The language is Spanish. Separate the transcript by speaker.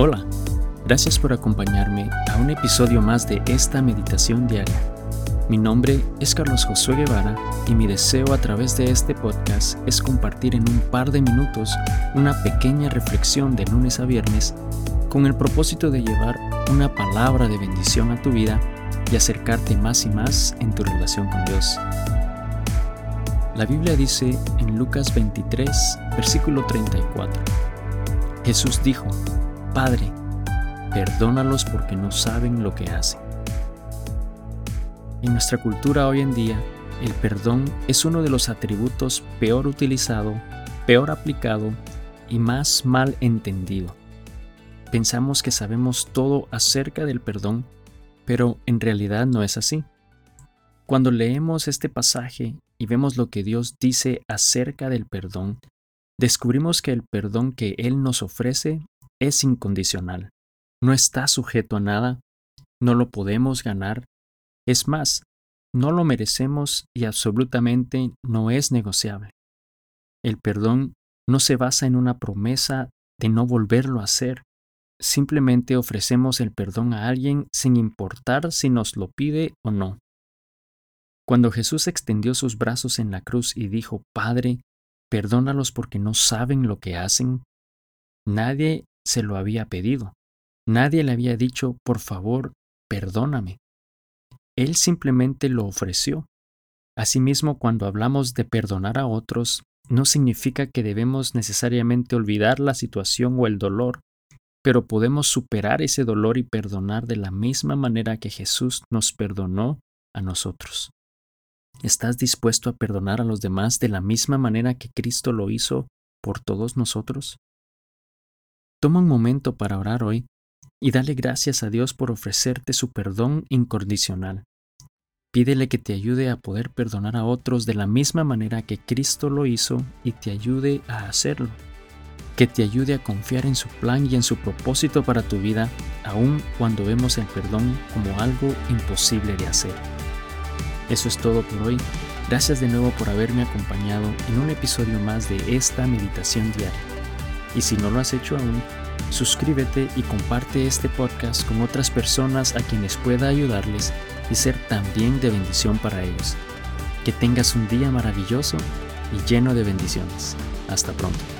Speaker 1: Hola, gracias por acompañarme a un episodio más de esta meditación diaria. Mi nombre es Carlos Josué Guevara y mi deseo a través de este podcast es compartir en un par de minutos una pequeña reflexión de lunes a viernes con el propósito de llevar una palabra de bendición a tu vida y acercarte más y más en tu relación con Dios. La Biblia dice en Lucas 23, versículo 34, Jesús dijo, Padre, perdónalos porque no saben lo que hacen. En nuestra cultura hoy en día, el perdón es uno de los atributos peor utilizado, peor aplicado y más mal entendido. Pensamos que sabemos todo acerca del perdón, pero en realidad no es así. Cuando leemos este pasaje y vemos lo que Dios dice acerca del perdón, descubrimos que el perdón que Él nos ofrece es incondicional, no está sujeto a nada, no lo podemos ganar, es más, no lo merecemos y absolutamente no es negociable. El perdón no se basa en una promesa de no volverlo a hacer, simplemente ofrecemos el perdón a alguien sin importar si nos lo pide o no. Cuando Jesús extendió sus brazos en la cruz y dijo, Padre, perdónalos porque no saben lo que hacen, nadie se lo había pedido. Nadie le había dicho, por favor, perdóname. Él simplemente lo ofreció. Asimismo, cuando hablamos de perdonar a otros, no significa que debemos necesariamente olvidar la situación o el dolor, pero podemos superar ese dolor y perdonar de la misma manera que Jesús nos perdonó a nosotros. ¿Estás dispuesto a perdonar a los demás de la misma manera que Cristo lo hizo por todos nosotros? Toma un momento para orar hoy y dale gracias a Dios por ofrecerte su perdón incondicional. Pídele que te ayude a poder perdonar a otros de la misma manera que Cristo lo hizo y te ayude a hacerlo. Que te ayude a confiar en su plan y en su propósito para tu vida, aun cuando vemos el perdón como algo imposible de hacer. Eso es todo por hoy. Gracias de nuevo por haberme acompañado en un episodio más de esta meditación diaria. Y si no lo has hecho aún, suscríbete y comparte este podcast con otras personas a quienes pueda ayudarles y ser también de bendición para ellos. Que tengas un día maravilloso y lleno de bendiciones. Hasta pronto.